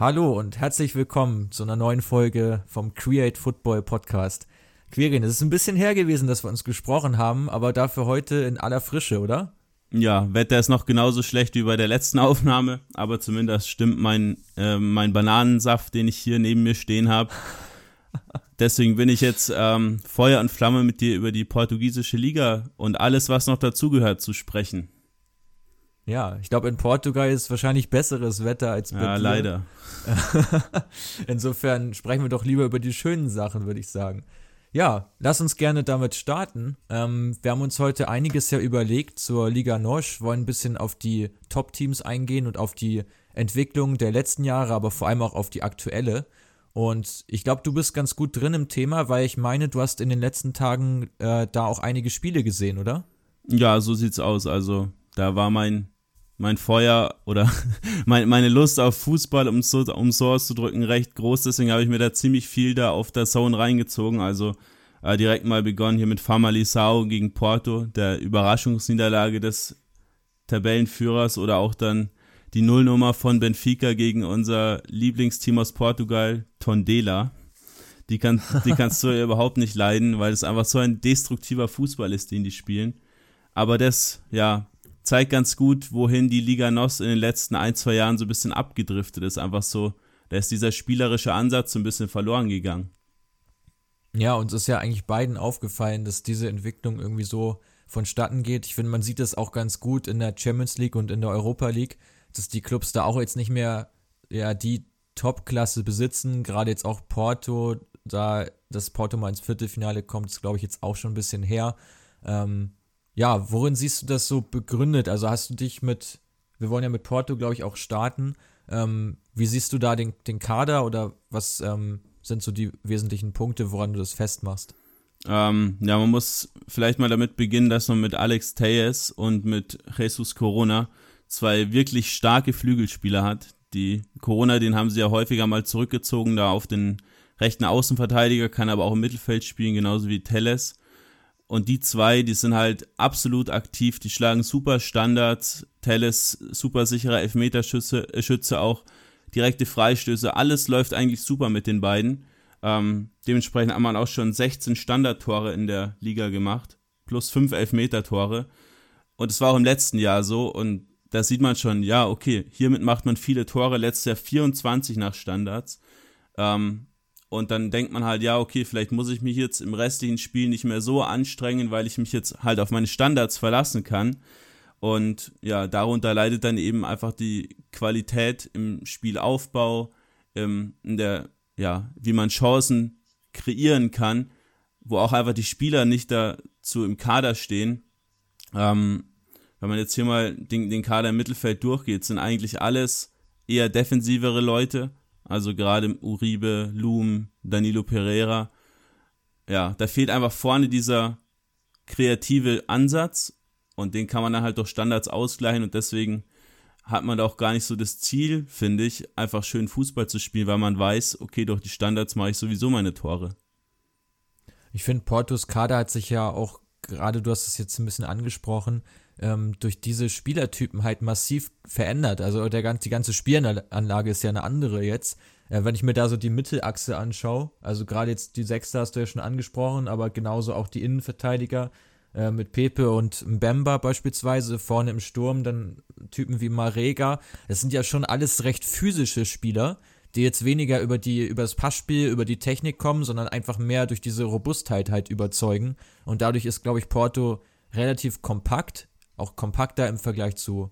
Hallo und herzlich willkommen zu einer neuen Folge vom Create Football Podcast. Quirin, es ist ein bisschen her gewesen, dass wir uns gesprochen haben, aber dafür heute in aller Frische, oder? Ja, Wetter ist noch genauso schlecht wie bei der letzten Aufnahme, aber zumindest stimmt mein, äh, mein Bananensaft, den ich hier neben mir stehen habe. Deswegen bin ich jetzt ähm, Feuer und Flamme mit dir über die portugiesische Liga und alles, was noch dazugehört, zu sprechen. Ja, ich glaube, in Portugal ist wahrscheinlich besseres Wetter als bei Ja, dir. leider. Insofern sprechen wir doch lieber über die schönen Sachen, würde ich sagen. Ja, lass uns gerne damit starten. Ähm, wir haben uns heute einiges ja überlegt zur Liga Nosch, wollen ein bisschen auf die Top-Teams eingehen und auf die Entwicklung der letzten Jahre, aber vor allem auch auf die aktuelle. Und ich glaube, du bist ganz gut drin im Thema, weil ich meine, du hast in den letzten Tagen äh, da auch einige Spiele gesehen, oder? Ja, so sieht's aus. Also, da war mein, mein Feuer oder mein, meine Lust auf Fußball, um so, um so auszudrücken, recht groß. Deswegen habe ich mir da ziemlich viel da auf der Zone reingezogen. Also äh, direkt mal begonnen hier mit Famalisao gegen Porto, der Überraschungsniederlage des Tabellenführers oder auch dann die Nullnummer von Benfica gegen unser Lieblingsteam aus Portugal, Tondela. Die, kann, die kannst du ja überhaupt nicht leiden, weil es einfach so ein destruktiver Fußball ist, den die spielen. Aber das, ja, zeigt ganz gut, wohin die Liga NOS in den letzten ein, zwei Jahren so ein bisschen abgedriftet ist. Einfach so, da ist dieser spielerische Ansatz so ein bisschen verloren gegangen. Ja, uns ist ja eigentlich beiden aufgefallen, dass diese Entwicklung irgendwie so vonstatten geht. Ich finde, man sieht das auch ganz gut in der Champions League und in der Europa League, dass die Clubs da auch jetzt nicht mehr ja die Top-Klasse besitzen. Gerade jetzt auch Porto, da das Porto mal ins Viertelfinale kommt, ist glaube ich jetzt auch schon ein bisschen her. Ähm, ja, worin siehst du das so begründet? Also hast du dich mit, wir wollen ja mit Porto, glaube ich, auch starten. Ähm, wie siehst du da den, den Kader oder was ähm, sind so die wesentlichen Punkte, woran du das festmachst? Ähm, ja, man muss vielleicht mal damit beginnen, dass man mit Alex Tejes und mit Jesus Corona zwei wirklich starke Flügelspieler hat. Die Corona, den haben sie ja häufiger mal zurückgezogen, da auf den rechten Außenverteidiger, kann aber auch im Mittelfeld spielen, genauso wie Telles. Und die zwei, die sind halt absolut aktiv, die schlagen super Standards, Telles super sicherer Elfmeterschütze äh, Schütze auch, direkte Freistöße, alles läuft eigentlich super mit den beiden. Ähm, dementsprechend haben man auch schon 16 Standardtore in der Liga gemacht, plus 5 Elfmeter-Tore. Und es war auch im letzten Jahr so und da sieht man schon, ja, okay, hiermit macht man viele Tore, letztes Jahr 24 nach Standards. Ähm, und dann denkt man halt, ja, okay, vielleicht muss ich mich jetzt im restlichen Spiel nicht mehr so anstrengen, weil ich mich jetzt halt auf meine Standards verlassen kann. Und ja, darunter leidet dann eben einfach die Qualität im Spielaufbau, im, in der, ja, wie man Chancen kreieren kann, wo auch einfach die Spieler nicht dazu im Kader stehen. Ähm, wenn man jetzt hier mal den, den Kader im Mittelfeld durchgeht, sind eigentlich alles eher defensivere Leute. Also gerade Uribe, Loom, Danilo Pereira. Ja, da fehlt einfach vorne dieser kreative Ansatz und den kann man dann halt durch Standards ausgleichen und deswegen hat man da auch gar nicht so das Ziel, finde ich, einfach schön Fußball zu spielen, weil man weiß, okay, durch die Standards mache ich sowieso meine Tore. Ich finde, Portos Kader hat sich ja auch, gerade du hast es jetzt ein bisschen angesprochen, ähm, durch diese Spielertypen halt massiv verändert. Also der, die ganze Spielanlage ist ja eine andere jetzt. Äh, wenn ich mir da so die Mittelachse anschaue, also gerade jetzt die Sechster hast du ja schon angesprochen, aber genauso auch die Innenverteidiger äh, mit Pepe und Mbemba beispielsweise, vorne im Sturm dann Typen wie Marega. Das sind ja schon alles recht physische Spieler, die jetzt weniger über die über das Passspiel, über die Technik kommen, sondern einfach mehr durch diese Robustheit halt überzeugen. Und dadurch ist, glaube ich, Porto relativ kompakt, auch kompakter im Vergleich zu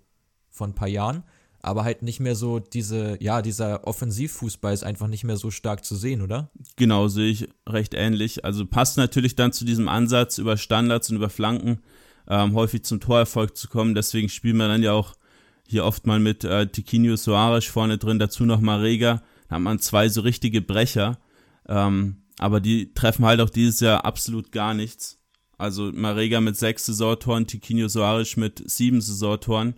von ein paar Jahren, aber halt nicht mehr so diese, ja, dieser Offensivfußball ist einfach nicht mehr so stark zu sehen, oder? Genau, sehe ich recht ähnlich. Also passt natürlich dann zu diesem Ansatz, über Standards und über Flanken ähm, häufig zum Torerfolg zu kommen. Deswegen spielen wir dann ja auch hier oft mal mit äh, Tiquinho Soares vorne drin, dazu noch Marega. Da hat man zwei so richtige Brecher. Ähm, aber die treffen halt auch dieses Jahr absolut gar nichts. Also Marega mit sechs Saisontoren, Tiquinho Soares mit sieben Saisontoren.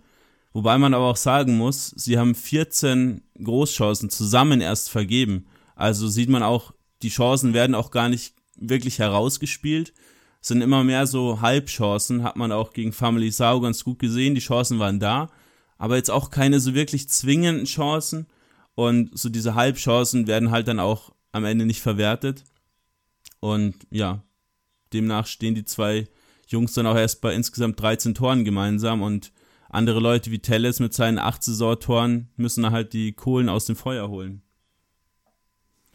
Wobei man aber auch sagen muss, sie haben 14 Großchancen zusammen erst vergeben. Also sieht man auch, die Chancen werden auch gar nicht wirklich herausgespielt. Es sind immer mehr so Halbchancen, hat man auch gegen Family Sao ganz gut gesehen. Die Chancen waren da, aber jetzt auch keine so wirklich zwingenden Chancen. Und so diese Halbchancen werden halt dann auch am Ende nicht verwertet. Und ja, demnach stehen die zwei Jungs dann auch erst bei insgesamt 13 Toren gemeinsam und andere Leute wie Telles mit seinen 8 Saisontoren müssen halt die Kohlen aus dem Feuer holen.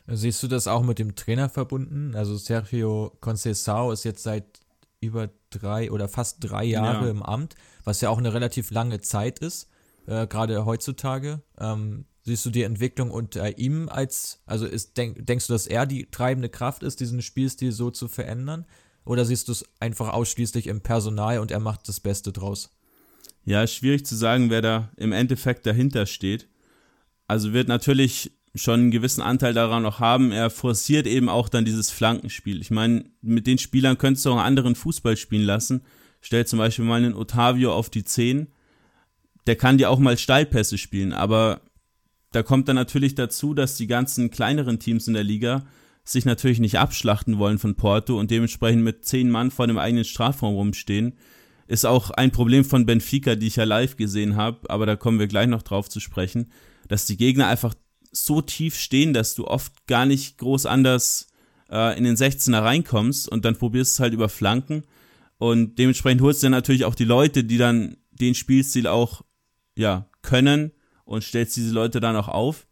Siehst du das auch mit dem Trainer verbunden? Also Sergio Conceição ist jetzt seit über drei oder fast drei Jahre ja. im Amt, was ja auch eine relativ lange Zeit ist, äh, gerade heutzutage. Ähm, siehst du die Entwicklung unter ihm als, also ist, denk, denkst du, dass er die treibende Kraft ist, diesen Spielstil so zu verändern? Oder siehst du es einfach ausschließlich im Personal und er macht das Beste draus? Ja, schwierig zu sagen, wer da im Endeffekt dahinter steht. Also wird natürlich schon einen gewissen Anteil daran noch haben. Er forciert eben auch dann dieses Flankenspiel. Ich meine, mit den Spielern könntest du auch einen anderen Fußball spielen lassen. Stell zum Beispiel mal einen Otavio auf die 10. Der kann dir auch mal Steilpässe spielen, aber da kommt dann natürlich dazu, dass die ganzen kleineren Teams in der Liga sich natürlich nicht abschlachten wollen von Porto und dementsprechend mit zehn Mann vor dem eigenen Strafraum rumstehen. Ist auch ein Problem von Benfica, die ich ja live gesehen habe, aber da kommen wir gleich noch drauf zu sprechen, dass die Gegner einfach so tief stehen, dass du oft gar nicht groß anders äh, in den 16er reinkommst und dann probierst es halt über Flanken und dementsprechend holst du dann natürlich auch die Leute, die dann den Spielstil auch ja können und stellst diese Leute dann auch auf.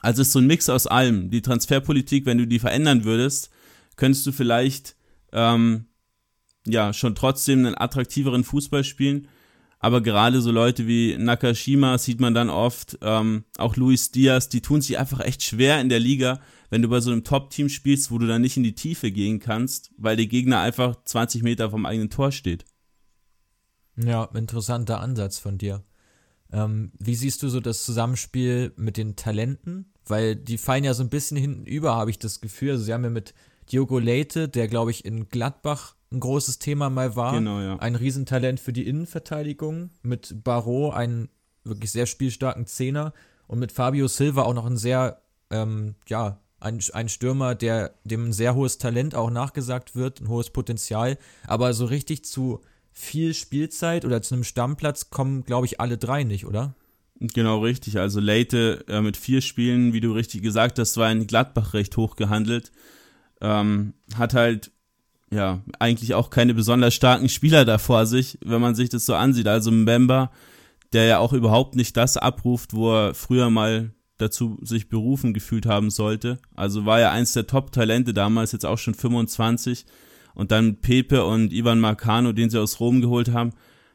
Also ist so ein Mix aus allem. Die Transferpolitik, wenn du die verändern würdest, könntest du vielleicht ähm, ja schon trotzdem einen attraktiveren Fußball spielen. Aber gerade so Leute wie Nakashima sieht man dann oft, ähm, auch Luis Diaz, die tun sich einfach echt schwer in der Liga, wenn du bei so einem Top-Team spielst, wo du dann nicht in die Tiefe gehen kannst, weil der Gegner einfach 20 Meter vom eigenen Tor steht. Ja, interessanter Ansatz von dir. Ähm, wie siehst du so das Zusammenspiel mit den Talenten? Weil die fallen ja so ein bisschen hinten über, habe ich das Gefühl. Also sie haben ja mit Diogo Leite, der glaube ich in Gladbach ein großes Thema mal war, genau, ja. ein Riesentalent für die Innenverteidigung. Mit Barreau einen wirklich sehr spielstarken Zehner und mit Fabio Silva auch noch ein sehr, ähm, ja, ein, ein Stürmer, der dem ein sehr hohes Talent auch nachgesagt wird, ein hohes Potenzial, aber so richtig zu viel Spielzeit oder zu einem Stammplatz kommen, glaube ich, alle drei nicht, oder? Genau, richtig. Also Leite äh, mit vier Spielen, wie du richtig gesagt hast, war in Gladbach recht hoch gehandelt. Ähm, hat halt, ja, eigentlich auch keine besonders starken Spieler da vor sich, wenn man sich das so ansieht. Also Mbemba, der ja auch überhaupt nicht das abruft, wo er früher mal dazu sich berufen gefühlt haben sollte. Also war ja eins der Top-Talente damals, jetzt auch schon 25 und dann Pepe und Ivan Marcano, den sie aus Rom geholt haben,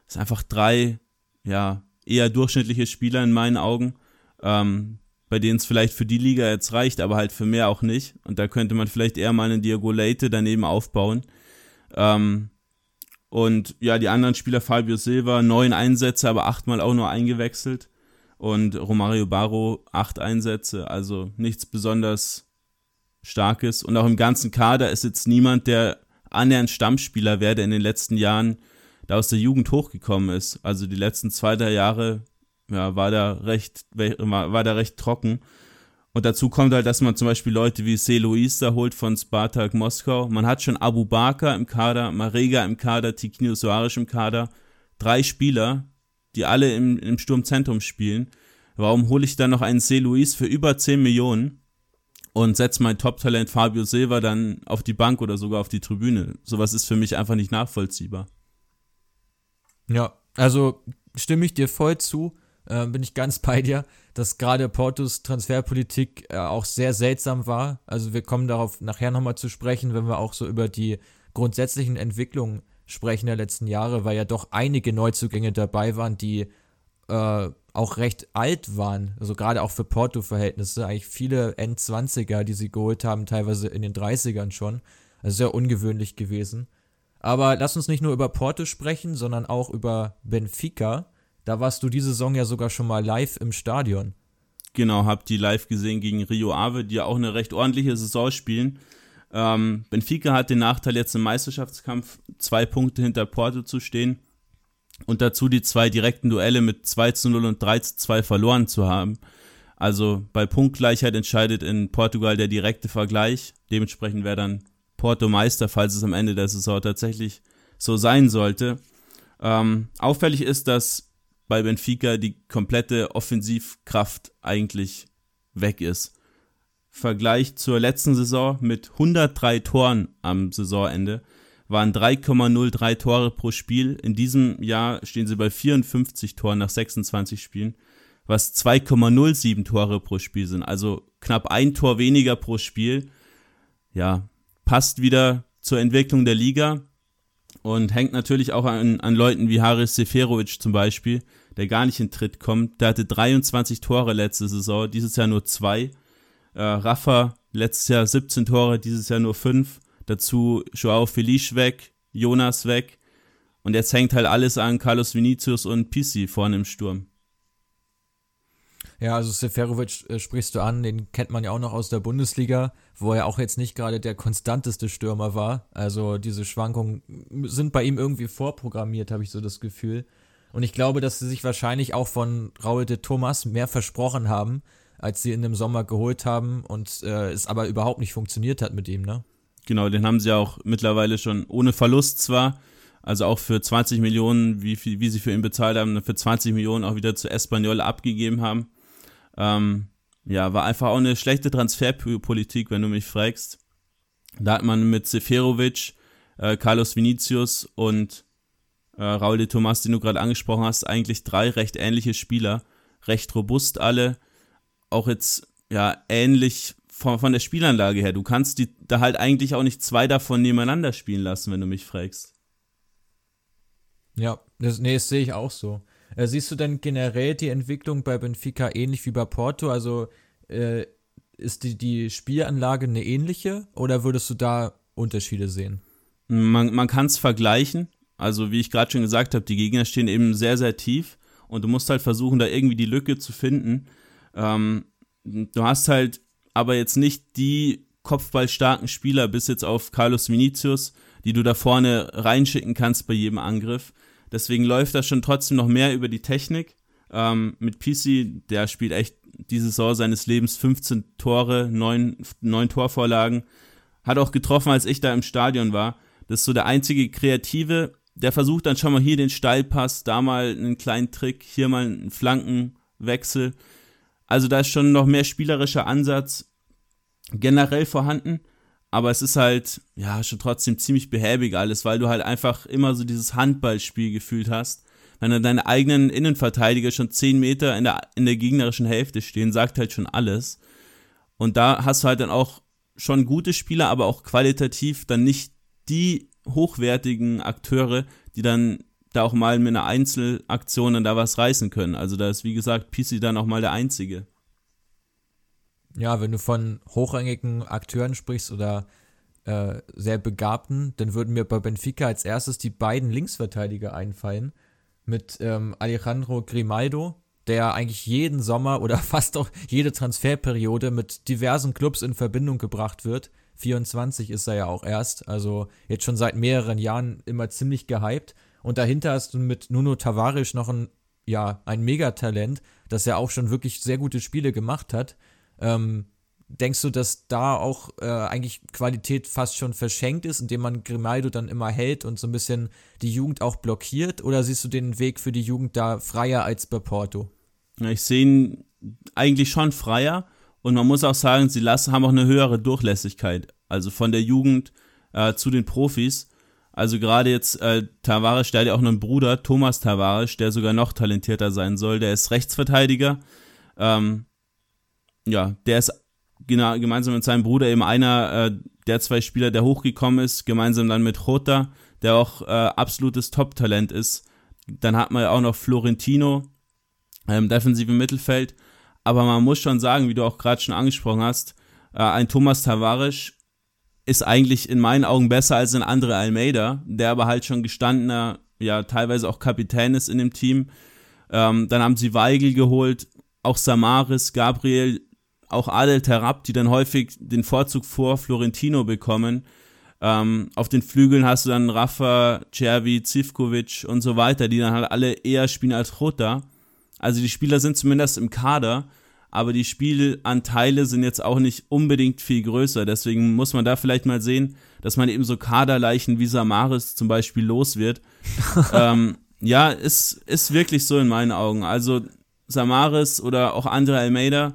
sind einfach drei, ja, eher durchschnittliche Spieler in meinen Augen, ähm, bei denen es vielleicht für die Liga jetzt reicht, aber halt für mehr auch nicht. Und da könnte man vielleicht eher mal einen Diego Leite daneben aufbauen. Ähm, und ja, die anderen Spieler, Fabio Silva, neun Einsätze, aber achtmal auch nur eingewechselt. Und Romario Barro, acht Einsätze, also nichts besonders Starkes. Und auch im ganzen Kader ist jetzt niemand, der annähernd Stammspieler wäre, der in den letzten Jahren da aus der Jugend hochgekommen ist. Also die letzten zwei, drei Jahre ja, war da recht, war, da recht trocken. Und dazu kommt halt, dass man zum Beispiel Leute wie C. Da holt von Spartak Moskau. Man hat schon Abu Bakr im Kader, Marega im Kader, Tiquinho Soares im Kader. Drei Spieler, die alle im, im Sturmzentrum spielen. Warum hole ich dann noch einen C. Für über 10 Millionen? Und setze mein Top-Talent Fabio Silva dann auf die Bank oder sogar auf die Tribüne. Sowas ist für mich einfach nicht nachvollziehbar. Ja, also stimme ich dir voll zu, äh, bin ich ganz bei dir, dass gerade Portos Transferpolitik äh, auch sehr seltsam war. Also wir kommen darauf nachher nochmal zu sprechen, wenn wir auch so über die grundsätzlichen Entwicklungen sprechen der letzten Jahre, weil ja doch einige Neuzugänge dabei waren, die äh, auch recht alt waren, also gerade auch für Porto-Verhältnisse, eigentlich viele Endzwanziger, die sie geholt haben, teilweise in den 30ern schon. Also sehr ungewöhnlich gewesen. Aber lass uns nicht nur über Porto sprechen, sondern auch über Benfica. Da warst du diese Saison ja sogar schon mal live im Stadion. Genau, hab die live gesehen gegen Rio Ave, die ja auch eine recht ordentliche Saison spielen. Ähm, Benfica hat den Nachteil, jetzt im Meisterschaftskampf zwei Punkte hinter Porto zu stehen und dazu die zwei direkten Duelle mit 2 zu 0 und 3 zu 2 verloren zu haben. Also bei Punktgleichheit entscheidet in Portugal der direkte Vergleich. Dementsprechend wäre dann Porto Meister, falls es am Ende der Saison tatsächlich so sein sollte. Ähm, auffällig ist, dass bei Benfica die komplette Offensivkraft eigentlich weg ist. Vergleich zur letzten Saison mit 103 Toren am Saisonende waren 3,03 Tore pro Spiel. In diesem Jahr stehen sie bei 54 Toren nach 26 Spielen, was 2,07 Tore pro Spiel sind. Also knapp ein Tor weniger pro Spiel. Ja, passt wieder zur Entwicklung der Liga und hängt natürlich auch an, an Leuten wie Haris Seferovic zum Beispiel, der gar nicht in Tritt kommt. Der hatte 23 Tore letzte Saison, dieses Jahr nur zwei. Äh, Rafa letztes Jahr 17 Tore, dieses Jahr nur 5. Dazu Joao Felice weg, Jonas weg. Und jetzt hängt halt alles an Carlos Vinicius und Pisi vorne im Sturm. Ja, also Seferovic äh, sprichst du an, den kennt man ja auch noch aus der Bundesliga, wo er auch jetzt nicht gerade der konstanteste Stürmer war. Also diese Schwankungen sind bei ihm irgendwie vorprogrammiert, habe ich so das Gefühl. Und ich glaube, dass sie sich wahrscheinlich auch von Raul de Thomas mehr versprochen haben, als sie in dem Sommer geholt haben und äh, es aber überhaupt nicht funktioniert hat mit ihm, ne? Genau, den haben sie auch mittlerweile schon ohne Verlust zwar, also auch für 20 Millionen, wie, wie sie für ihn bezahlt haben, für 20 Millionen auch wieder zu Espanyol abgegeben haben. Ähm, ja, war einfach auch eine schlechte Transferpolitik, wenn du mich fragst. Da hat man mit Seferovic, äh, Carlos Vinicius und äh, Raul de Tomas, den du gerade angesprochen hast, eigentlich drei recht ähnliche Spieler, recht robust alle, auch jetzt ja ähnlich von, von der Spielanlage her. Du kannst die da halt eigentlich auch nicht zwei davon nebeneinander spielen lassen, wenn du mich fragst. Ja, das, nee, das sehe ich auch so. Äh, siehst du denn generell die Entwicklung bei Benfica ähnlich wie bei Porto? Also äh, ist die, die Spielanlage eine ähnliche oder würdest du da Unterschiede sehen? Man, man kann es vergleichen. Also wie ich gerade schon gesagt habe, die Gegner stehen eben sehr, sehr tief und du musst halt versuchen, da irgendwie die Lücke zu finden. Ähm, du hast halt aber jetzt nicht die kopfballstarken Spieler bis jetzt auf Carlos Vinicius, die du da vorne reinschicken kannst bei jedem Angriff. Deswegen läuft das schon trotzdem noch mehr über die Technik. Ähm, mit PC, der spielt echt diese Saison seines Lebens 15 Tore, 9, 9 Torvorlagen. Hat auch getroffen, als ich da im Stadion war. Das ist so der einzige Kreative, der versucht dann schon mal hier den Steilpass, da mal einen kleinen Trick, hier mal einen Flankenwechsel. Also da ist schon noch mehr spielerischer Ansatz generell vorhanden aber es ist halt, ja, schon trotzdem ziemlich behäbig alles, weil du halt einfach immer so dieses Handballspiel gefühlt hast. Wenn dann deine eigenen Innenverteidiger schon 10 Meter in der, in der gegnerischen Hälfte stehen, sagt halt schon alles. Und da hast du halt dann auch schon gute Spieler, aber auch qualitativ dann nicht die hochwertigen Akteure, die dann da auch mal mit einer Einzelaktion dann da was reißen können. Also da ist, wie gesagt, PC dann auch mal der Einzige. Ja, wenn du von hochrangigen Akteuren sprichst oder äh, sehr begabten, dann würden mir bei Benfica als erstes die beiden Linksverteidiger einfallen. Mit ähm, Alejandro Grimaldo, der eigentlich jeden Sommer oder fast auch jede Transferperiode mit diversen Clubs in Verbindung gebracht wird. 24 ist er ja auch erst, also jetzt schon seit mehreren Jahren immer ziemlich gehypt. Und dahinter hast du mit Nuno Tavares noch ein, ja, ein Megatalent, das ja auch schon wirklich sehr gute Spiele gemacht hat. Ähm, denkst du, dass da auch äh, eigentlich Qualität fast schon verschenkt ist, indem man Grimaldo dann immer hält und so ein bisschen die Jugend auch blockiert? Oder siehst du den Weg für die Jugend da freier als bei Porto? Ich sehe ihn eigentlich schon freier und man muss auch sagen, sie lassen, haben auch eine höhere Durchlässigkeit. Also von der Jugend äh, zu den Profis. Also gerade jetzt äh, Tavares, der hat ja auch einen Bruder, Thomas Tavares, der sogar noch talentierter sein soll. Der ist Rechtsverteidiger. Ähm, ja, der ist genau, gemeinsam mit seinem Bruder eben einer äh, der zwei Spieler, der hochgekommen ist, gemeinsam dann mit Jota, der auch äh, absolutes Top-Talent ist. Dann hat man ja auch noch Florentino im ähm, defensiven Mittelfeld. Aber man muss schon sagen, wie du auch gerade schon angesprochen hast, äh, ein Thomas Tavares ist eigentlich in meinen Augen besser als ein anderer Almeida, der aber halt schon gestandener, ja, teilweise auch Kapitän ist in dem Team. Ähm, dann haben sie Weigel geholt, auch Samaris, Gabriel, auch Adel Terab, die dann häufig den Vorzug vor Florentino bekommen. Ähm, auf den Flügeln hast du dann Rafa, Cervi, Zivkovic und so weiter, die dann halt alle eher spielen als Rota. Also die Spieler sind zumindest im Kader, aber die Spielanteile sind jetzt auch nicht unbedingt viel größer. Deswegen muss man da vielleicht mal sehen, dass man eben so Kaderleichen wie Samaris zum Beispiel los wird. ähm, Ja, ist, ist wirklich so in meinen Augen. Also Samaris oder auch andere Almeida,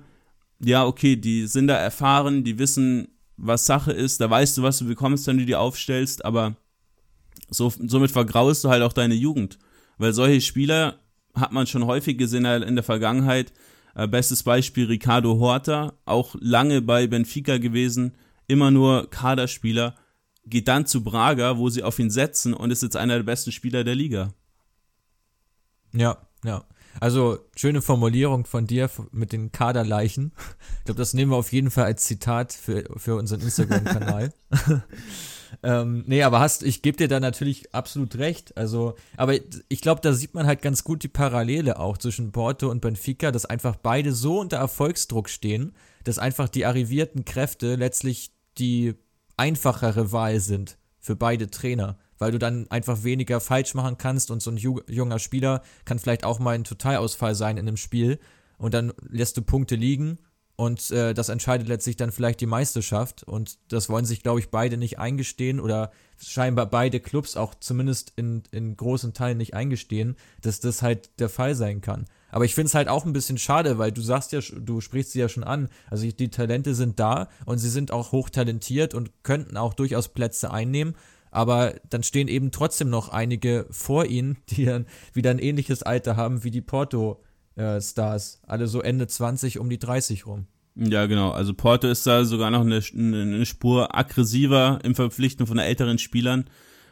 ja, okay, die sind da erfahren, die wissen, was Sache ist, da weißt du, was du bekommst, wenn du die aufstellst, aber so, somit vergraust du halt auch deine Jugend. Weil solche Spieler hat man schon häufig gesehen in der Vergangenheit. Äh, bestes Beispiel Ricardo Horta, auch lange bei Benfica gewesen, immer nur Kaderspieler, geht dann zu Braga, wo sie auf ihn setzen und ist jetzt einer der besten Spieler der Liga. Ja, ja. Also schöne Formulierung von dir mit den Kaderleichen. Ich glaube, das nehmen wir auf jeden Fall als Zitat für, für unseren Instagram-Kanal. ähm, nee, aber hast, ich gebe dir da natürlich absolut recht. Also, aber ich glaube, da sieht man halt ganz gut die Parallele auch zwischen Porto und Benfica, dass einfach beide so unter Erfolgsdruck stehen, dass einfach die arrivierten Kräfte letztlich die einfachere Wahl sind für beide Trainer weil du dann einfach weniger falsch machen kannst und so ein junger Spieler kann vielleicht auch mal ein Totalausfall sein in einem Spiel und dann lässt du Punkte liegen und äh, das entscheidet letztlich dann vielleicht die Meisterschaft und das wollen sich, glaube ich, beide nicht eingestehen oder scheinbar beide Clubs auch zumindest in, in großen Teilen nicht eingestehen, dass das halt der Fall sein kann. Aber ich finde es halt auch ein bisschen schade, weil du sagst ja, du sprichst sie ja schon an. Also die Talente sind da und sie sind auch hochtalentiert und könnten auch durchaus Plätze einnehmen aber dann stehen eben trotzdem noch einige vor ihnen, die dann wieder ein ähnliches Alter haben wie die Porto-Stars. Äh, Alle so Ende 20 um die 30 rum. Ja, genau. Also Porto ist da sogar noch eine, eine Spur aggressiver im Verpflichten von älteren Spielern.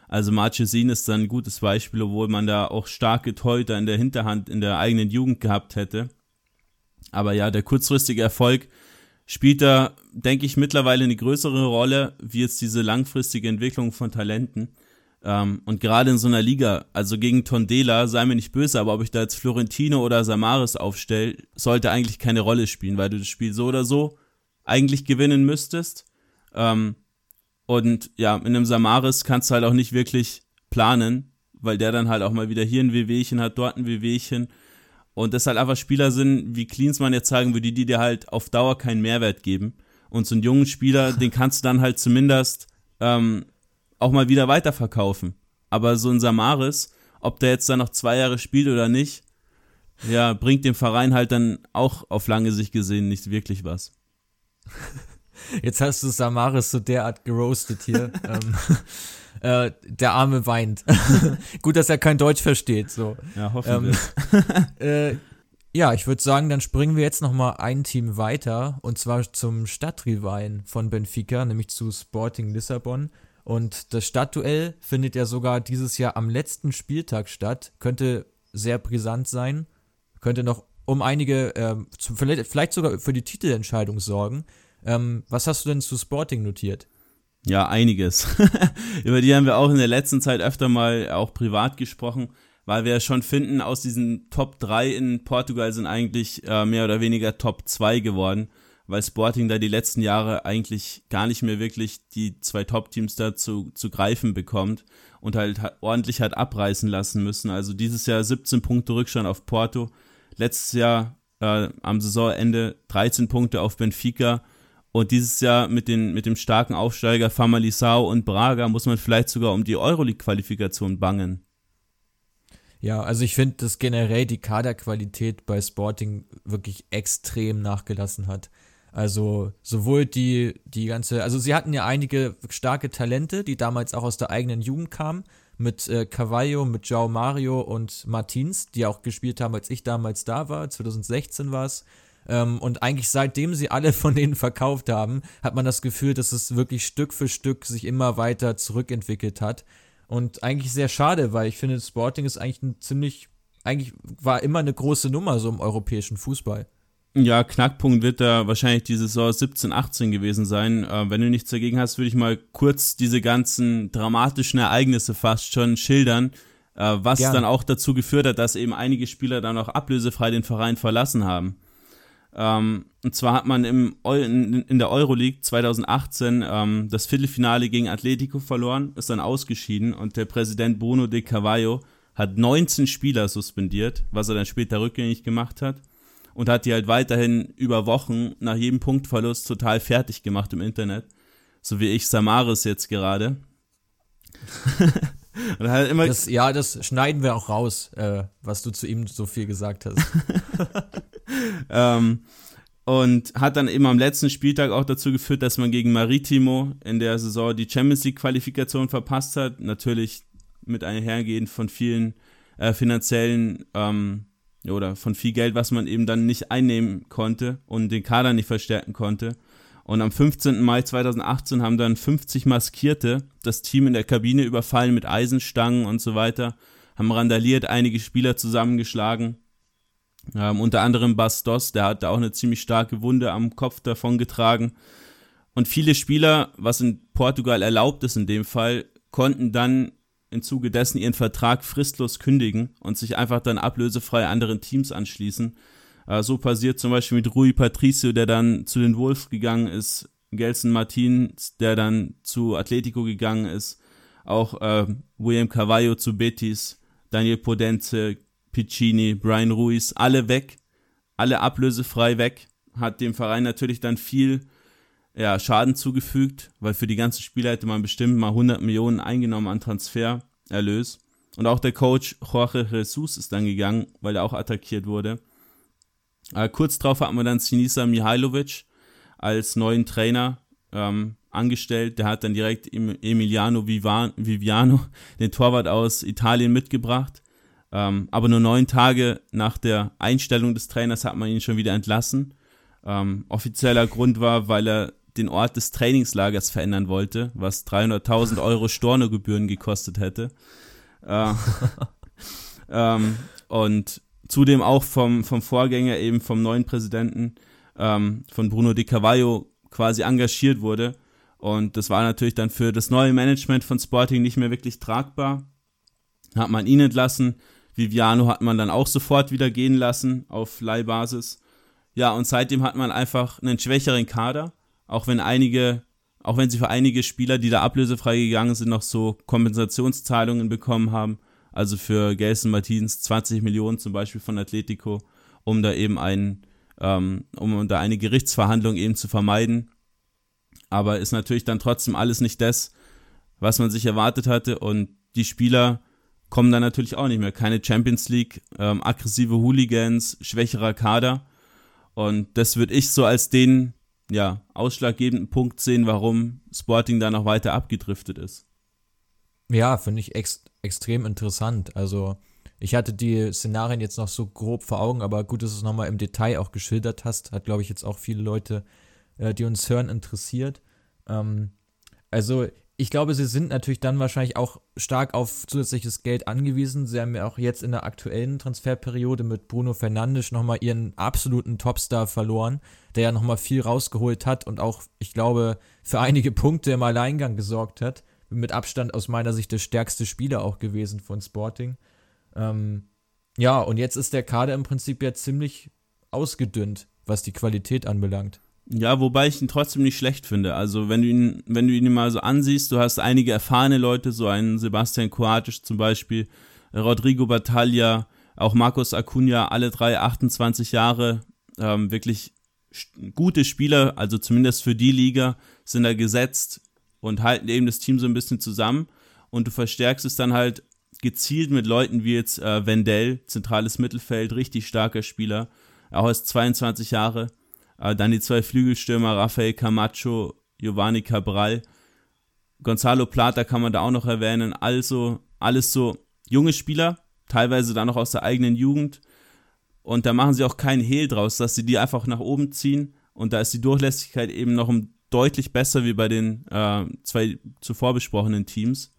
Also Marchesin ist da ein gutes Beispiel, obwohl man da auch starke Torhüter in der Hinterhand in der eigenen Jugend gehabt hätte. Aber ja, der kurzfristige Erfolg spielt da, denke ich, mittlerweile eine größere Rolle, wie jetzt diese langfristige Entwicklung von Talenten. Ähm, und gerade in so einer Liga, also gegen Tondela, sei mir nicht böse, aber ob ich da jetzt Florentino oder Samaris aufstelle, sollte eigentlich keine Rolle spielen, weil du das Spiel so oder so eigentlich gewinnen müsstest. Ähm, und ja, in einem Samaris kannst du halt auch nicht wirklich planen, weil der dann halt auch mal wieder hier ein Wehwehchen hat, dort ein Wehwehchen. Und das halt einfach Spieler sind, wie Klinsmann jetzt sagen würde, die dir halt auf Dauer keinen Mehrwert geben. Und so einen jungen Spieler, den kannst du dann halt zumindest ähm, auch mal wieder weiterverkaufen. Aber so ein Samaris, ob der jetzt dann noch zwei Jahre spielt oder nicht, ja, bringt dem Verein halt dann auch auf lange Sicht gesehen nicht wirklich was. Jetzt hast du Samaris so derart geroastet hier. ähm, äh, der Arme weint. Gut, dass er kein Deutsch versteht. So. Ja, hoffentlich. Ähm, äh, ja, ich würde sagen, dann springen wir jetzt noch mal ein Team weiter und zwar zum Stadtrivalen von Benfica, nämlich zu Sporting Lissabon. Und das Stadtduell findet ja sogar dieses Jahr am letzten Spieltag statt. Könnte sehr brisant sein. Könnte noch um einige, äh, zu, vielleicht sogar für die Titelentscheidung sorgen. Ähm, was hast du denn zu Sporting notiert? Ja, einiges. Über die haben wir auch in der letzten Zeit öfter mal auch privat gesprochen, weil wir schon finden, aus diesen Top 3 in Portugal sind eigentlich äh, mehr oder weniger Top 2 geworden, weil Sporting da die letzten Jahre eigentlich gar nicht mehr wirklich die zwei Top-Teams da zu, zu greifen bekommt und halt ordentlich hat abreißen lassen müssen. Also dieses Jahr 17 Punkte Rückstand auf Porto, letztes Jahr äh, am Saisonende 13 Punkte auf Benfica und dieses Jahr mit, den, mit dem starken Aufsteiger Famalisao und Braga muss man vielleicht sogar um die Euroleague-Qualifikation bangen. Ja, also ich finde, dass generell die Kaderqualität bei Sporting wirklich extrem nachgelassen hat. Also sowohl die, die ganze, also sie hatten ja einige starke Talente, die damals auch aus der eigenen Jugend kamen, mit äh, Cavallo, mit João Mario und Martins, die auch gespielt haben, als ich damals da war, 2016 war es. Ähm, und eigentlich seitdem sie alle von denen verkauft haben, hat man das Gefühl, dass es wirklich Stück für Stück sich immer weiter zurückentwickelt hat. Und eigentlich sehr schade, weil ich finde, Sporting ist eigentlich ein ziemlich, eigentlich war immer eine große Nummer so im europäischen Fußball. Ja, Knackpunkt wird da wahrscheinlich die Saison 17, 18 gewesen sein. Äh, wenn du nichts dagegen hast, würde ich mal kurz diese ganzen dramatischen Ereignisse fast schon schildern, äh, was Gerne. dann auch dazu geführt hat, dass eben einige Spieler dann auch ablösefrei den Verein verlassen haben. Ähm, und zwar hat man im in, in der Euroleague 2018 ähm, das Viertelfinale gegen Atletico verloren, ist dann ausgeschieden und der Präsident Bruno de Carvalho hat 19 Spieler suspendiert, was er dann später rückgängig gemacht hat und hat die halt weiterhin über Wochen nach jedem Punktverlust total fertig gemacht im Internet, so wie ich Samaris jetzt gerade. Und halt immer das, ja, das schneiden wir auch raus, äh, was du zu ihm so viel gesagt hast. ähm, und hat dann eben am letzten Spieltag auch dazu geführt, dass man gegen Maritimo in der Saison die Champions League Qualifikation verpasst hat. Natürlich mit einhergehend von vielen äh, finanziellen ähm, oder von viel Geld, was man eben dann nicht einnehmen konnte und den Kader nicht verstärken konnte. Und am 15. Mai 2018 haben dann 50 Maskierte das Team in der Kabine überfallen mit Eisenstangen und so weiter, haben randaliert, einige Spieler zusammengeschlagen ähm, unter anderem Bastos, der hatte auch eine ziemlich starke Wunde am Kopf davon getragen. Und viele Spieler, was in Portugal erlaubt ist in dem Fall, konnten dann im Zuge dessen ihren Vertrag fristlos kündigen und sich einfach dann ablösefrei anderen Teams anschließen. Äh, so passiert zum Beispiel mit Rui Patricio, der dann zu den Wolves gegangen ist, Gelson Martins, der dann zu Atletico gegangen ist, auch äh, William Carvalho zu Betis, Daniel Podenze, Piccini, Brian Ruiz, alle weg, alle ablösefrei weg, hat dem Verein natürlich dann viel ja, Schaden zugefügt, weil für die ganzen Spieler hätte man bestimmt mal 100 Millionen eingenommen an Transfererlös. Und auch der Coach Jorge Jesus ist dann gegangen, weil er auch attackiert wurde. Äh, kurz darauf hat man dann Sinisa Mihailovic als neuen Trainer ähm, angestellt. Der hat dann direkt Emiliano Viviano, den Torwart aus Italien, mitgebracht. Ähm, aber nur neun Tage nach der Einstellung des Trainers hat man ihn schon wieder entlassen. Ähm, offizieller Grund war, weil er den Ort des Trainingslagers verändern wollte, was 300.000 Euro Stornogebühren gekostet hätte. Äh, ähm, und zudem auch vom, vom Vorgänger, eben vom neuen Präsidenten, ähm, von Bruno Di Cavallo, quasi engagiert wurde. Und das war natürlich dann für das neue Management von Sporting nicht mehr wirklich tragbar. Hat man ihn entlassen, Viviano hat man dann auch sofort wieder gehen lassen auf Leihbasis. Ja, und seitdem hat man einfach einen schwächeren Kader, auch wenn einige, auch wenn sie für einige Spieler, die da ablösefrei gegangen sind, noch so Kompensationszahlungen bekommen haben. Also für Gelson Martins 20 Millionen zum Beispiel von Atletico, um da eben einen, ähm, um da eine Gerichtsverhandlung eben zu vermeiden. Aber ist natürlich dann trotzdem alles nicht das, was man sich erwartet hatte und die Spieler kommen dann natürlich auch nicht mehr. Keine Champions League, ähm, aggressive Hooligans, schwächerer Kader. Und das würde ich so als den ja, ausschlaggebenden Punkt sehen, warum Sporting da noch weiter abgedriftet ist. Ja, finde ich ex extrem interessant. Also, ich hatte die Szenarien jetzt noch so grob vor Augen, aber gut, dass du es nochmal im Detail auch geschildert hast. Hat, glaube ich, jetzt auch viele Leute, äh, die uns hören, interessiert. Ähm, also, ich glaube, sie sind natürlich dann wahrscheinlich auch stark auf zusätzliches Geld angewiesen. Sie haben ja auch jetzt in der aktuellen Transferperiode mit Bruno Fernandes nochmal ihren absoluten Topstar verloren, der ja nochmal viel rausgeholt hat und auch, ich glaube, für einige Punkte im Alleingang gesorgt hat. Mit Abstand aus meiner Sicht der stärkste Spieler auch gewesen von Sporting. Ähm, ja, und jetzt ist der Kader im Prinzip ja ziemlich ausgedünnt, was die Qualität anbelangt. Ja, wobei ich ihn trotzdem nicht schlecht finde. Also wenn du ihn, wenn du ihn mal so ansiehst, du hast einige erfahrene Leute, so einen Sebastian Kroatisch zum Beispiel, Rodrigo Battaglia, auch Marcos Acuna, alle drei 28 Jahre, ähm, wirklich gute Spieler, also zumindest für die Liga, sind da gesetzt und halten eben das Team so ein bisschen zusammen. Und du verstärkst es dann halt gezielt mit Leuten wie jetzt äh, Wendell, zentrales Mittelfeld, richtig starker Spieler, auch erst 22 Jahre dann die zwei Flügelstürmer, Rafael Camacho, Giovanni Cabral, Gonzalo Plata kann man da auch noch erwähnen. Also alles so junge Spieler, teilweise dann noch aus der eigenen Jugend. Und da machen sie auch keinen Hehl draus, dass sie die einfach nach oben ziehen. Und da ist die Durchlässigkeit eben noch deutlich besser wie bei den äh, zwei zuvor besprochenen Teams.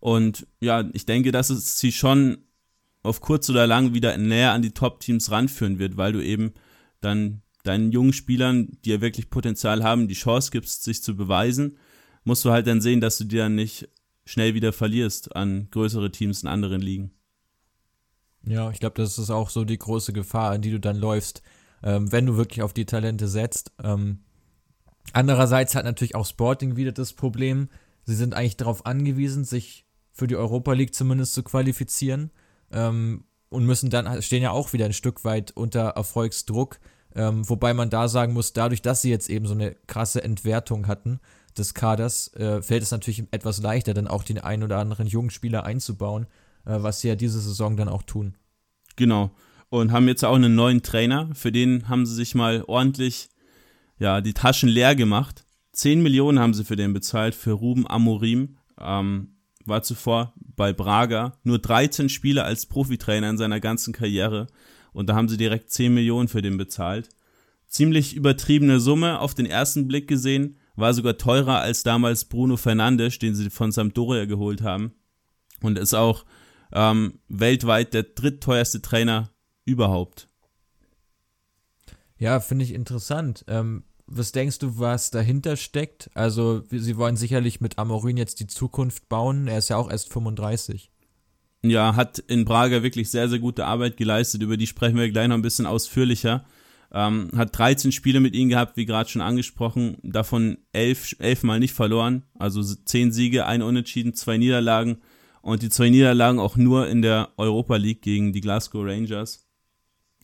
Und ja, ich denke, dass es sie schon auf kurz oder lang wieder näher an die Top-Teams ranführen wird, weil du eben dann deinen jungen Spielern, die ja wirklich Potenzial haben, die Chance gibst, sich zu beweisen, musst du halt dann sehen, dass du dir dann nicht schnell wieder verlierst an größere Teams in anderen Ligen. Ja, ich glaube, das ist auch so die große Gefahr, an die du dann läufst, ähm, wenn du wirklich auf die Talente setzt. Ähm, andererseits hat natürlich auch Sporting wieder das Problem, sie sind eigentlich darauf angewiesen, sich für die Europa League zumindest zu qualifizieren. Ähm, und müssen dann, stehen ja auch wieder ein Stück weit unter Erfolgsdruck. Ähm, wobei man da sagen muss, dadurch, dass sie jetzt eben so eine krasse Entwertung hatten, des Kaders äh, fällt es natürlich etwas leichter, dann auch den einen oder anderen jungen Spieler einzubauen, äh, was sie ja diese Saison dann auch tun. Genau. Und haben jetzt auch einen neuen Trainer. Für den haben sie sich mal ordentlich ja, die Taschen leer gemacht. 10 Millionen haben sie für den bezahlt, für Ruben Amorim. Ähm, war zuvor bei Braga nur 13 Spiele als Profitrainer in seiner ganzen Karriere. Und da haben sie direkt 10 Millionen für den bezahlt. Ziemlich übertriebene Summe auf den ersten Blick gesehen, war sogar teurer als damals Bruno Fernandes, den sie von Sampdoria geholt haben. Und ist auch ähm, weltweit der drittteuerste Trainer überhaupt. Ja, finde ich interessant. Ähm, was denkst du, was dahinter steckt? Also, sie wollen sicherlich mit Amorin jetzt die Zukunft bauen. Er ist ja auch erst 35. Ja, hat in Braga wirklich sehr, sehr gute Arbeit geleistet. Über die sprechen wir gleich noch ein bisschen ausführlicher. Ähm, hat 13 Spiele mit ihnen gehabt, wie gerade schon angesprochen. Davon elf, elf Mal nicht verloren. Also 10 Siege, ein Unentschieden, zwei Niederlagen. Und die zwei Niederlagen auch nur in der Europa League gegen die Glasgow Rangers.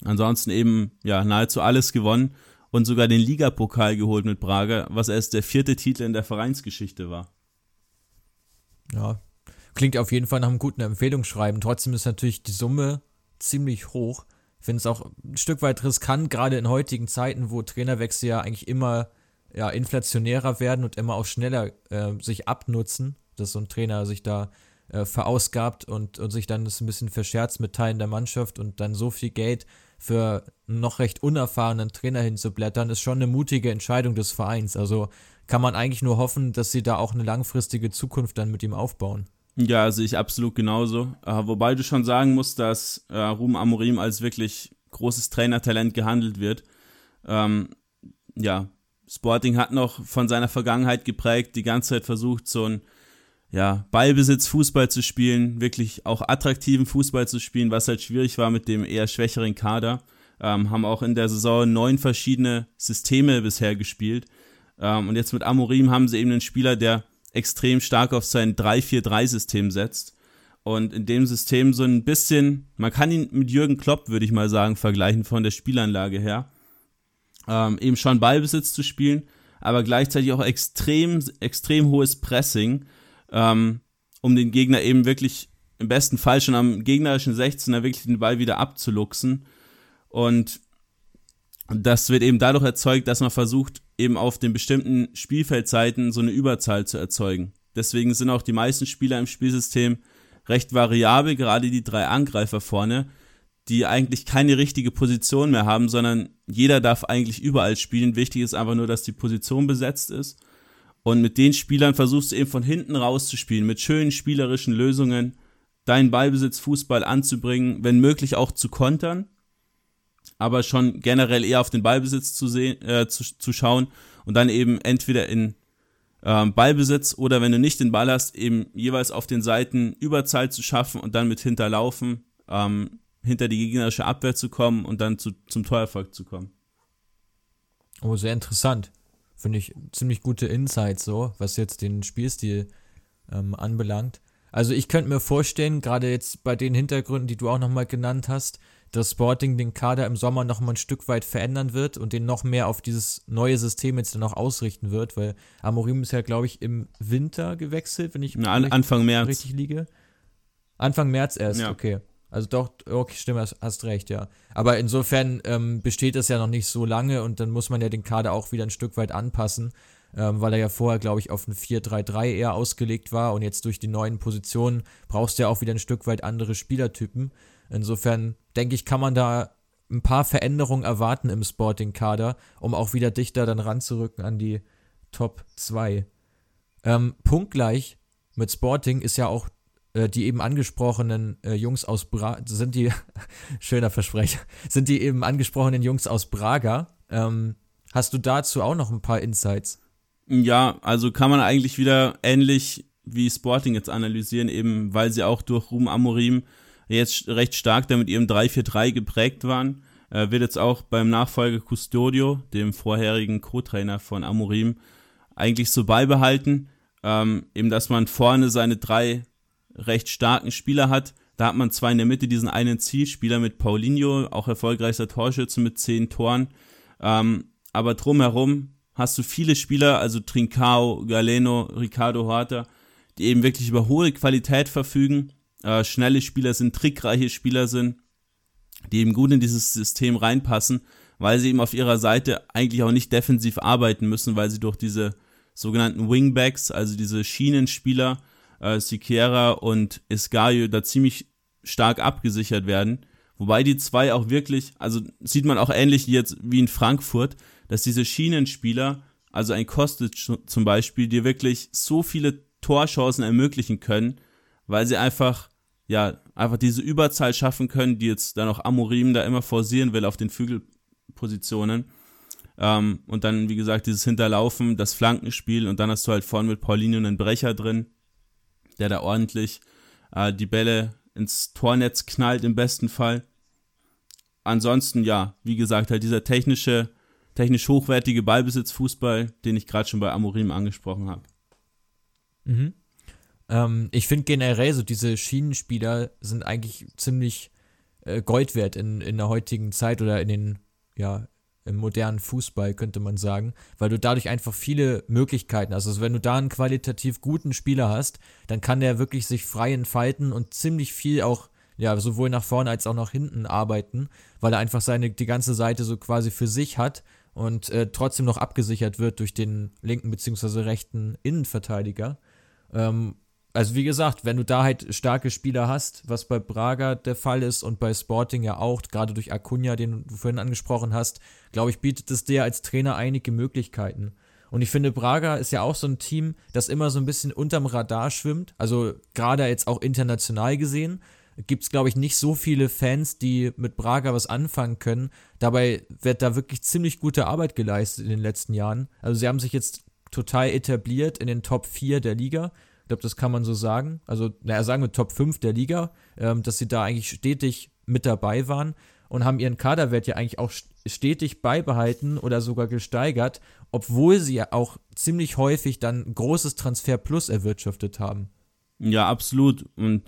Ansonsten eben, ja, nahezu alles gewonnen und sogar den Ligapokal geholt mit Braga, was erst der vierte Titel in der Vereinsgeschichte war. Ja, klingt auf jeden Fall nach einem guten Empfehlungsschreiben. Trotzdem ist natürlich die Summe ziemlich hoch. Ich finde es auch ein Stück weit riskant, gerade in heutigen Zeiten, wo Trainerwechsel ja eigentlich immer ja, inflationärer werden und immer auch schneller äh, sich abnutzen, dass so ein Trainer sich da äh, verausgabt und, und sich dann das ein bisschen verscherzt mit Teilen der Mannschaft und dann so viel Geld für einen noch recht unerfahrenen Trainer hinzublättern, ist schon eine mutige Entscheidung des Vereins. Also kann man eigentlich nur hoffen, dass sie da auch eine langfristige Zukunft dann mit ihm aufbauen. Ja, sehe ich absolut genauso. Äh, wobei du schon sagen musst, dass äh, Ruben Amorim als wirklich großes Trainertalent gehandelt wird. Ähm, ja, Sporting hat noch von seiner Vergangenheit geprägt, die ganze Zeit versucht, so ein ja, Ballbesitz Fußball zu spielen, wirklich auch attraktiven Fußball zu spielen, was halt schwierig war mit dem eher schwächeren Kader. Ähm, haben auch in der Saison neun verschiedene Systeme bisher gespielt. Ähm, und jetzt mit Amorim haben sie eben einen Spieler, der extrem stark auf sein 3-4-3-System setzt. Und in dem System so ein bisschen, man kann ihn mit Jürgen Klopp, würde ich mal sagen, vergleichen von der Spielanlage her. Ähm, eben schon Ballbesitz zu spielen, aber gleichzeitig auch extrem, extrem hohes Pressing ähm, um den Gegner eben wirklich im besten Fall schon am gegnerischen 16er wirklich den Ball wieder abzuluxen. Und das wird eben dadurch erzeugt, dass man versucht, eben auf den bestimmten Spielfeldseiten so eine Überzahl zu erzeugen. Deswegen sind auch die meisten Spieler im Spielsystem recht variabel, gerade die drei Angreifer vorne, die eigentlich keine richtige Position mehr haben, sondern jeder darf eigentlich überall spielen. Wichtig ist einfach nur, dass die Position besetzt ist. Und mit den Spielern versuchst du eben von hinten rauszuspielen, mit schönen spielerischen Lösungen, deinen Ballbesitz Fußball anzubringen, wenn möglich auch zu kontern, aber schon generell eher auf den Ballbesitz zu sehen, äh, zu, zu schauen und dann eben entweder in ähm, Ballbesitz oder wenn du nicht den Ball hast, eben jeweils auf den Seiten Überzahl zu schaffen und dann mit hinterlaufen, ähm, hinter die gegnerische Abwehr zu kommen und dann zu, zum Torerfolg zu kommen. Oh, sehr interessant finde ich, ziemlich gute Insights so, was jetzt den Spielstil ähm, anbelangt. Also ich könnte mir vorstellen, gerade jetzt bei den Hintergründen, die du auch nochmal genannt hast, dass Sporting den Kader im Sommer nochmal ein Stück weit verändern wird und den noch mehr auf dieses neue System jetzt dann auch ausrichten wird, weil Amorim ist ja, glaube ich, im Winter gewechselt, wenn ich Na, an, Anfang März. richtig liege. Anfang März erst, ja. okay. Also doch, okay, stimmt, hast, hast recht, ja. Aber insofern ähm, besteht das ja noch nicht so lange und dann muss man ja den Kader auch wieder ein Stück weit anpassen, ähm, weil er ja vorher, glaube ich, auf ein 4-3-3 eher ausgelegt war und jetzt durch die neuen Positionen brauchst du ja auch wieder ein Stück weit andere Spielertypen. Insofern denke ich, kann man da ein paar Veränderungen erwarten im Sporting-Kader, um auch wieder dichter dann ranzurücken an die Top 2. Ähm, punktgleich mit Sporting ist ja auch die eben angesprochenen äh, Jungs aus Braga, sind die, schöner Versprecher, sind die eben angesprochenen Jungs aus Braga. Ähm, hast du dazu auch noch ein paar Insights? Ja, also kann man eigentlich wieder ähnlich wie Sporting jetzt analysieren, eben weil sie auch durch Ruhm Amorim jetzt recht stark damit ihrem 3-4-3 geprägt waren. Äh, wird jetzt auch beim Nachfolger Custodio, dem vorherigen Co-Trainer von Amorim, eigentlich so beibehalten. Ähm, eben, dass man vorne seine drei recht starken Spieler hat. Da hat man zwar in der Mitte diesen einen Zielspieler mit Paulinho, auch erfolgreichster Torschütze mit zehn Toren, ähm, aber drumherum hast du viele Spieler, also Trincao, Galeno, Ricardo Horta, die eben wirklich über hohe Qualität verfügen, äh, schnelle Spieler sind, trickreiche Spieler sind, die eben gut in dieses System reinpassen, weil sie eben auf ihrer Seite eigentlich auch nicht defensiv arbeiten müssen, weil sie durch diese sogenannten Wingbacks, also diese Schienenspieler, äh, Siqueira und Escaio, da ziemlich stark abgesichert werden. Wobei die zwei auch wirklich, also sieht man auch ähnlich jetzt wie in Frankfurt, dass diese Schienenspieler, also ein Kostic zum Beispiel, dir wirklich so viele Torchancen ermöglichen können, weil sie einfach, ja, einfach diese Überzahl schaffen können, die jetzt dann auch Amorim da immer forcieren will auf den Flügelpositionen. Ähm, und dann, wie gesagt, dieses Hinterlaufen, das Flankenspiel und dann hast du halt vorne mit Paulinho einen Brecher drin, der da ordentlich äh, die Bälle ins Tornetz knallt im besten Fall. Ansonsten, ja, wie gesagt, halt dieser technische, technisch hochwertige Ballbesitzfußball, den ich gerade schon bei Amorim angesprochen habe. Mhm. Ähm, ich finde generell so diese Schienenspieler sind eigentlich ziemlich äh, Gold wert in, in der heutigen Zeit oder in den, ja, im modernen Fußball, könnte man sagen, weil du dadurch einfach viele Möglichkeiten hast. Also wenn du da einen qualitativ guten Spieler hast, dann kann der wirklich sich frei entfalten und ziemlich viel auch, ja, sowohl nach vorne als auch nach hinten arbeiten, weil er einfach seine, die ganze Seite so quasi für sich hat und äh, trotzdem noch abgesichert wird durch den linken bzw. rechten Innenverteidiger. Ähm, also wie gesagt, wenn du da halt starke Spieler hast, was bei Braga der Fall ist und bei Sporting ja auch, gerade durch Acuna, den du vorhin angesprochen hast, glaube ich, bietet es dir als Trainer einige Möglichkeiten. Und ich finde, Braga ist ja auch so ein Team, das immer so ein bisschen unterm Radar schwimmt. Also gerade jetzt auch international gesehen gibt es, glaube ich, nicht so viele Fans, die mit Braga was anfangen können. Dabei wird da wirklich ziemlich gute Arbeit geleistet in den letzten Jahren. Also sie haben sich jetzt total etabliert in den Top 4 der Liga glaube, das kann man so sagen. Also, naja, sagen wir Top 5 der Liga, ähm, dass sie da eigentlich stetig mit dabei waren und haben ihren Kaderwert ja eigentlich auch stetig beibehalten oder sogar gesteigert, obwohl sie ja auch ziemlich häufig dann großes Transfer Plus erwirtschaftet haben. Ja, absolut. Und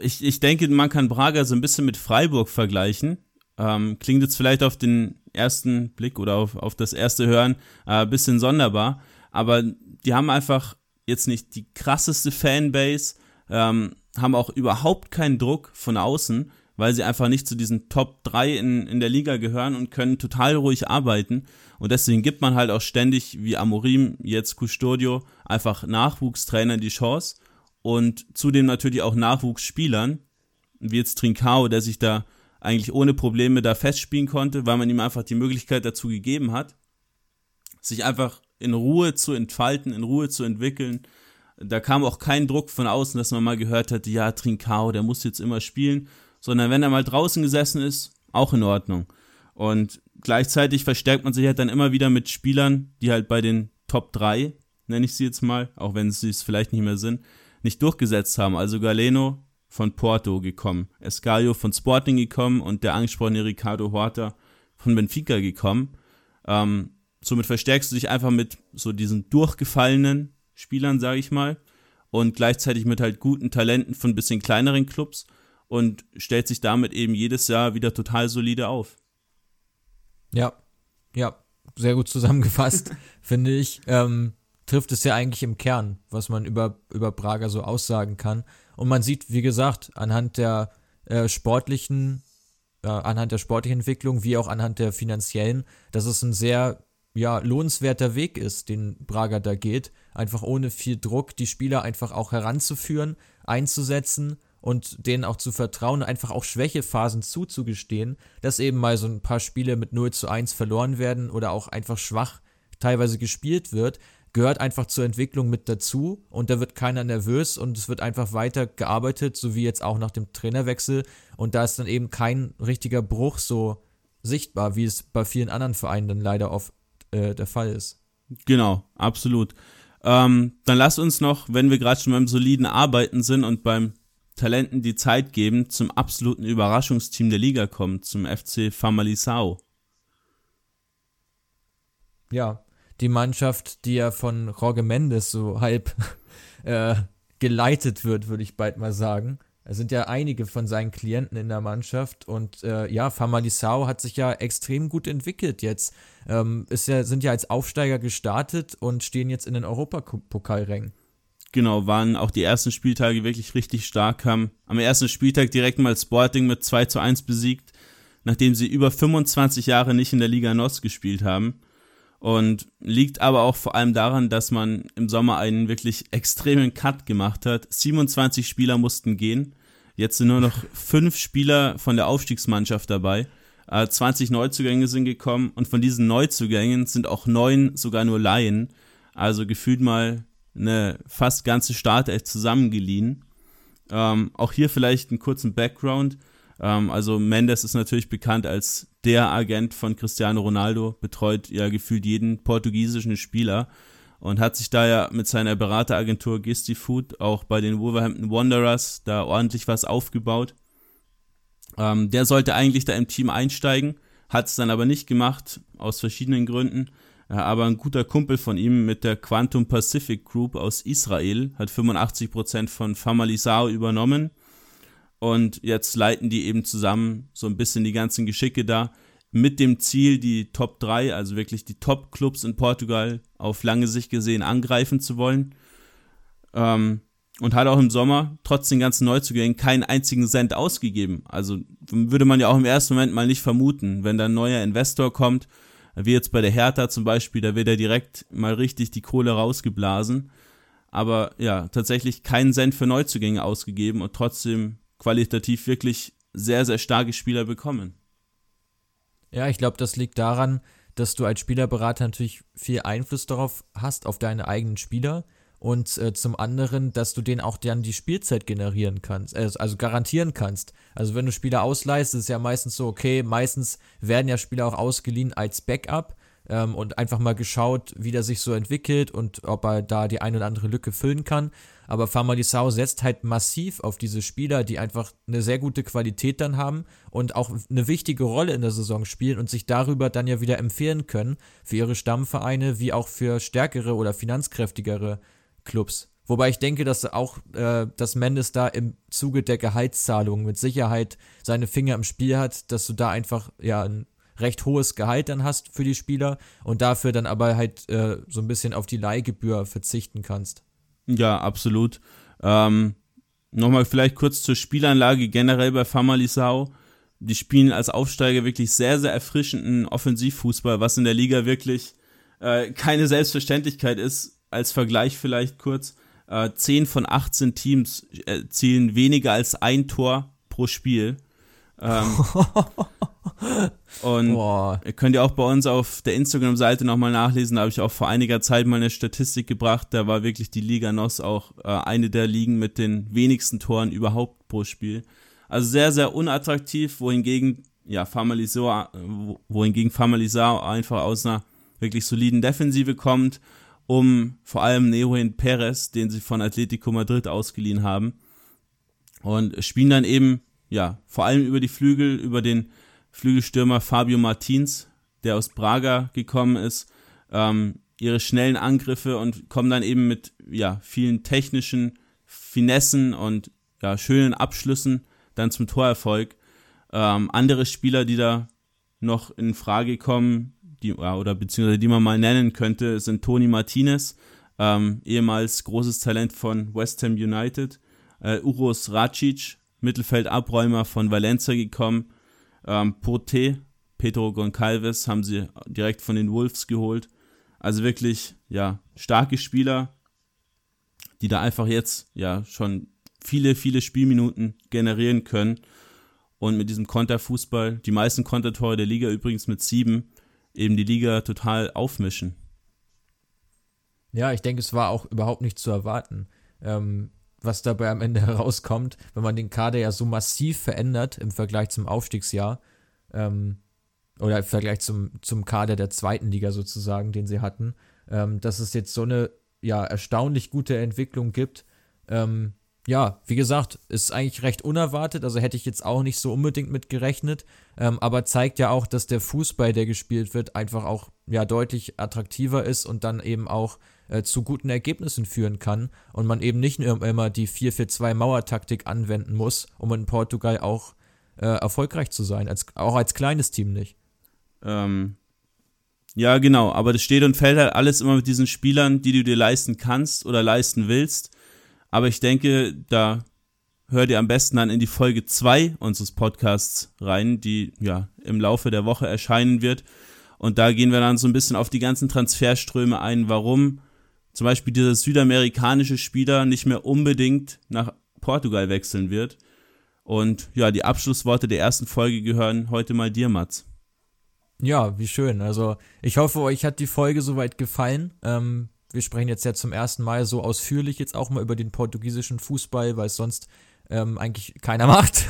ich, ich denke, man kann Braga so ein bisschen mit Freiburg vergleichen. Ähm, klingt jetzt vielleicht auf den ersten Blick oder auf, auf das erste Hören ein äh, bisschen sonderbar, aber die haben einfach jetzt nicht die krasseste Fanbase, ähm, haben auch überhaupt keinen Druck von außen, weil sie einfach nicht zu diesen Top 3 in, in der Liga gehören und können total ruhig arbeiten. Und deswegen gibt man halt auch ständig, wie Amorim, jetzt Custodio, einfach Nachwuchstrainern die Chance und zudem natürlich auch Nachwuchsspielern, wie jetzt Trincao, der sich da eigentlich ohne Probleme da festspielen konnte, weil man ihm einfach die Möglichkeit dazu gegeben hat, sich einfach in Ruhe zu entfalten, in Ruhe zu entwickeln. Da kam auch kein Druck von außen, dass man mal gehört hat, ja, Trincao, der muss jetzt immer spielen, sondern wenn er mal draußen gesessen ist, auch in Ordnung. Und gleichzeitig verstärkt man sich halt dann immer wieder mit Spielern, die halt bei den Top 3, nenne ich sie jetzt mal, auch wenn sie es vielleicht nicht mehr sind, nicht durchgesetzt haben. Also Galeno von Porto gekommen, Escaio von Sporting gekommen und der angesprochene Ricardo Horta von Benfica gekommen. Ähm, somit verstärkst du dich einfach mit so diesen durchgefallenen Spielern, sage ich mal, und gleichzeitig mit halt guten Talenten von bisschen kleineren Clubs und stellt sich damit eben jedes Jahr wieder total solide auf. Ja, ja, sehr gut zusammengefasst, finde ich. Ähm, trifft es ja eigentlich im Kern, was man über, über Braga so aussagen kann. Und man sieht, wie gesagt, anhand der äh, sportlichen, äh, anhand der sportlichen Entwicklung, wie auch anhand der finanziellen, dass es ein sehr ja, lohnenswerter Weg ist, den Braga da geht. Einfach ohne viel Druck die Spieler einfach auch heranzuführen, einzusetzen und denen auch zu vertrauen, einfach auch Schwächephasen zuzugestehen, dass eben mal so ein paar Spiele mit 0 zu 1 verloren werden oder auch einfach schwach teilweise gespielt wird, gehört einfach zur Entwicklung mit dazu und da wird keiner nervös und es wird einfach weiter gearbeitet, so wie jetzt auch nach dem Trainerwechsel und da ist dann eben kein richtiger Bruch so sichtbar, wie es bei vielen anderen Vereinen dann leider oft äh, der Fall ist. Genau, absolut. Ähm, dann lass uns noch, wenn wir gerade schon beim soliden Arbeiten sind und beim Talenten die Zeit geben, zum absoluten Überraschungsteam der Liga kommen, zum FC Famalisao. Ja, die Mannschaft, die ja von Jorge Mendes so halb äh, geleitet wird, würde ich bald mal sagen. Es sind ja einige von seinen Klienten in der Mannschaft und äh, ja, Famalisao hat sich ja extrem gut entwickelt jetzt. Ähm, ist ja, sind ja als Aufsteiger gestartet und stehen jetzt in den Europapokalrängen. Genau, waren auch die ersten Spieltage wirklich richtig stark, haben am ersten Spieltag direkt mal Sporting mit 2 zu 1 besiegt, nachdem sie über 25 Jahre nicht in der Liga NOS gespielt haben. Und liegt aber auch vor allem daran, dass man im Sommer einen wirklich extremen Cut gemacht hat. 27 Spieler mussten gehen. Jetzt sind nur noch fünf Spieler von der Aufstiegsmannschaft dabei. 20 äh, Neuzugänge sind gekommen und von diesen Neuzugängen sind auch neun sogar nur Laien. Also gefühlt mal eine fast ganze Startelf zusammengeliehen. Ähm, auch hier vielleicht einen kurzen Background. Ähm, also Mendes ist natürlich bekannt als der Agent von Cristiano Ronaldo, betreut ja gefühlt jeden portugiesischen Spieler und hat sich da ja mit seiner Berateragentur Gisti Food auch bei den Wolverhampton Wanderers da ordentlich was aufgebaut. Ähm, der sollte eigentlich da im Team einsteigen, hat es dann aber nicht gemacht, aus verschiedenen Gründen. Ja, aber ein guter Kumpel von ihm mit der Quantum Pacific Group aus Israel hat 85% von Famalisao übernommen und jetzt leiten die eben zusammen so ein bisschen die ganzen Geschicke da mit dem Ziel, die Top 3, also wirklich die Top-Clubs in Portugal auf lange Sicht gesehen angreifen zu wollen. Ähm, und hat auch im Sommer, trotz den ganzen Neuzugängen, keinen einzigen Cent ausgegeben. Also würde man ja auch im ersten Moment mal nicht vermuten, wenn da ein neuer Investor kommt, wie jetzt bei der Hertha zum Beispiel, da wird er direkt mal richtig die Kohle rausgeblasen. Aber ja, tatsächlich keinen Cent für Neuzugänge ausgegeben und trotzdem qualitativ wirklich sehr, sehr starke Spieler bekommen. Ja, ich glaube, das liegt daran, dass du als Spielerberater natürlich viel Einfluss darauf hast, auf deine eigenen Spieler. Und äh, zum anderen, dass du denen auch dann die Spielzeit generieren kannst, äh, also garantieren kannst. Also wenn du Spieler ausleihst, ist ja meistens so, okay, meistens werden ja Spieler auch ausgeliehen als Backup ähm, und einfach mal geschaut, wie der sich so entwickelt und ob er da die eine oder andere Lücke füllen kann. Aber Famalisao setzt halt massiv auf diese Spieler, die einfach eine sehr gute Qualität dann haben und auch eine wichtige Rolle in der Saison spielen und sich darüber dann ja wieder empfehlen können für ihre Stammvereine wie auch für stärkere oder finanzkräftigere Clubs. Wobei ich denke, dass auch, äh, dass Mendes da im Zuge der Gehaltszahlung mit Sicherheit seine Finger im Spiel hat, dass du da einfach ja ein recht hohes Gehalt dann hast für die Spieler und dafür dann aber halt äh, so ein bisschen auf die Leihgebühr verzichten kannst. Ja, absolut. Ähm, Nochmal vielleicht kurz zur Spielanlage generell bei Famalisau. Die spielen als Aufsteiger wirklich sehr, sehr erfrischenden Offensivfußball, was in der Liga wirklich äh, keine Selbstverständlichkeit ist. Als Vergleich vielleicht kurz. Äh, 10 von 18 Teams erzielen weniger als ein Tor pro Spiel. Ähm, und Boah. ihr könnt ja auch bei uns auf der Instagram-Seite nochmal nachlesen, da habe ich auch vor einiger Zeit mal eine Statistik gebracht, da war wirklich die Liga NOS auch äh, eine der Ligen mit den wenigsten Toren überhaupt pro Spiel. Also sehr, sehr unattraktiv, wohingegen, ja, Famalisao, wohingegen Famalisao einfach aus einer wirklich soliden Defensive kommt, um vor allem Neoin Perez, den sie von Atletico Madrid ausgeliehen haben. Und spielen dann eben ja, vor allem über die Flügel, über den Flügelstürmer Fabio Martins, der aus Braga gekommen ist, ähm, ihre schnellen Angriffe und kommen dann eben mit ja, vielen technischen Finessen und ja, schönen Abschlüssen dann zum Torerfolg. Ähm, andere Spieler, die da noch in Frage kommen, die, oder beziehungsweise die man mal nennen könnte, sind Toni Martinez, ähm, ehemals großes Talent von West Ham United, äh, Uros Racic, Mittelfeldabräumer von Valencia gekommen. Ähm, Pote, Pedro Goncalves haben sie direkt von den Wolves geholt. Also wirklich, ja, starke Spieler, die da einfach jetzt, ja, schon viele, viele Spielminuten generieren können. Und mit diesem Konterfußball, die meisten Kontertore der Liga übrigens mit sieben, eben die Liga total aufmischen. Ja, ich denke, es war auch überhaupt nicht zu erwarten. Ähm, was dabei am Ende herauskommt, wenn man den Kader ja so massiv verändert im Vergleich zum Aufstiegsjahr. Ähm, oder im Vergleich zum, zum Kader der zweiten Liga sozusagen, den sie hatten, ähm, dass es jetzt so eine ja, erstaunlich gute Entwicklung gibt. Ähm, ja, wie gesagt, ist eigentlich recht unerwartet, also hätte ich jetzt auch nicht so unbedingt mit gerechnet, ähm, aber zeigt ja auch, dass der Fußball, der gespielt wird, einfach auch ja deutlich attraktiver ist und dann eben auch äh, zu guten Ergebnissen führen kann und man eben nicht nur immer die 4-4-2 Mauertaktik anwenden muss, um in Portugal auch äh, erfolgreich zu sein, als, auch als kleines Team nicht. Ähm, ja, genau, aber das steht und fällt halt alles immer mit diesen Spielern, die du dir leisten kannst oder leisten willst. Aber ich denke, da hört ihr am besten dann in die Folge 2 unseres Podcasts rein, die ja im Laufe der Woche erscheinen wird. Und da gehen wir dann so ein bisschen auf die ganzen Transferströme ein, warum zum Beispiel dieser südamerikanische Spieler nicht mehr unbedingt nach Portugal wechseln wird. Und ja, die Abschlussworte der ersten Folge gehören heute mal dir, Mats. Ja, wie schön. Also ich hoffe, euch hat die Folge soweit gefallen. Ähm, wir sprechen jetzt ja zum ersten Mal so ausführlich jetzt auch mal über den portugiesischen Fußball, weil es sonst ähm, eigentlich keiner macht.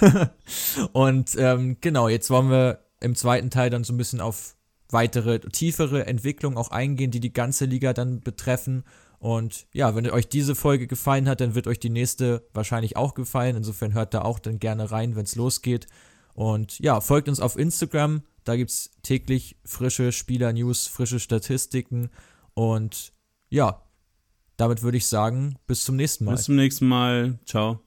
und ähm, genau, jetzt wollen wir im zweiten Teil dann so ein bisschen auf weitere, tiefere Entwicklungen auch eingehen, die die ganze Liga dann betreffen. Und ja, wenn euch diese Folge gefallen hat, dann wird euch die nächste wahrscheinlich auch gefallen. Insofern hört da auch dann gerne rein, wenn es losgeht. Und ja, folgt uns auf Instagram. Da gibt es täglich frische Spieler-News, frische Statistiken. Und ja, damit würde ich sagen, bis zum nächsten Mal. Bis zum nächsten Mal. Ciao.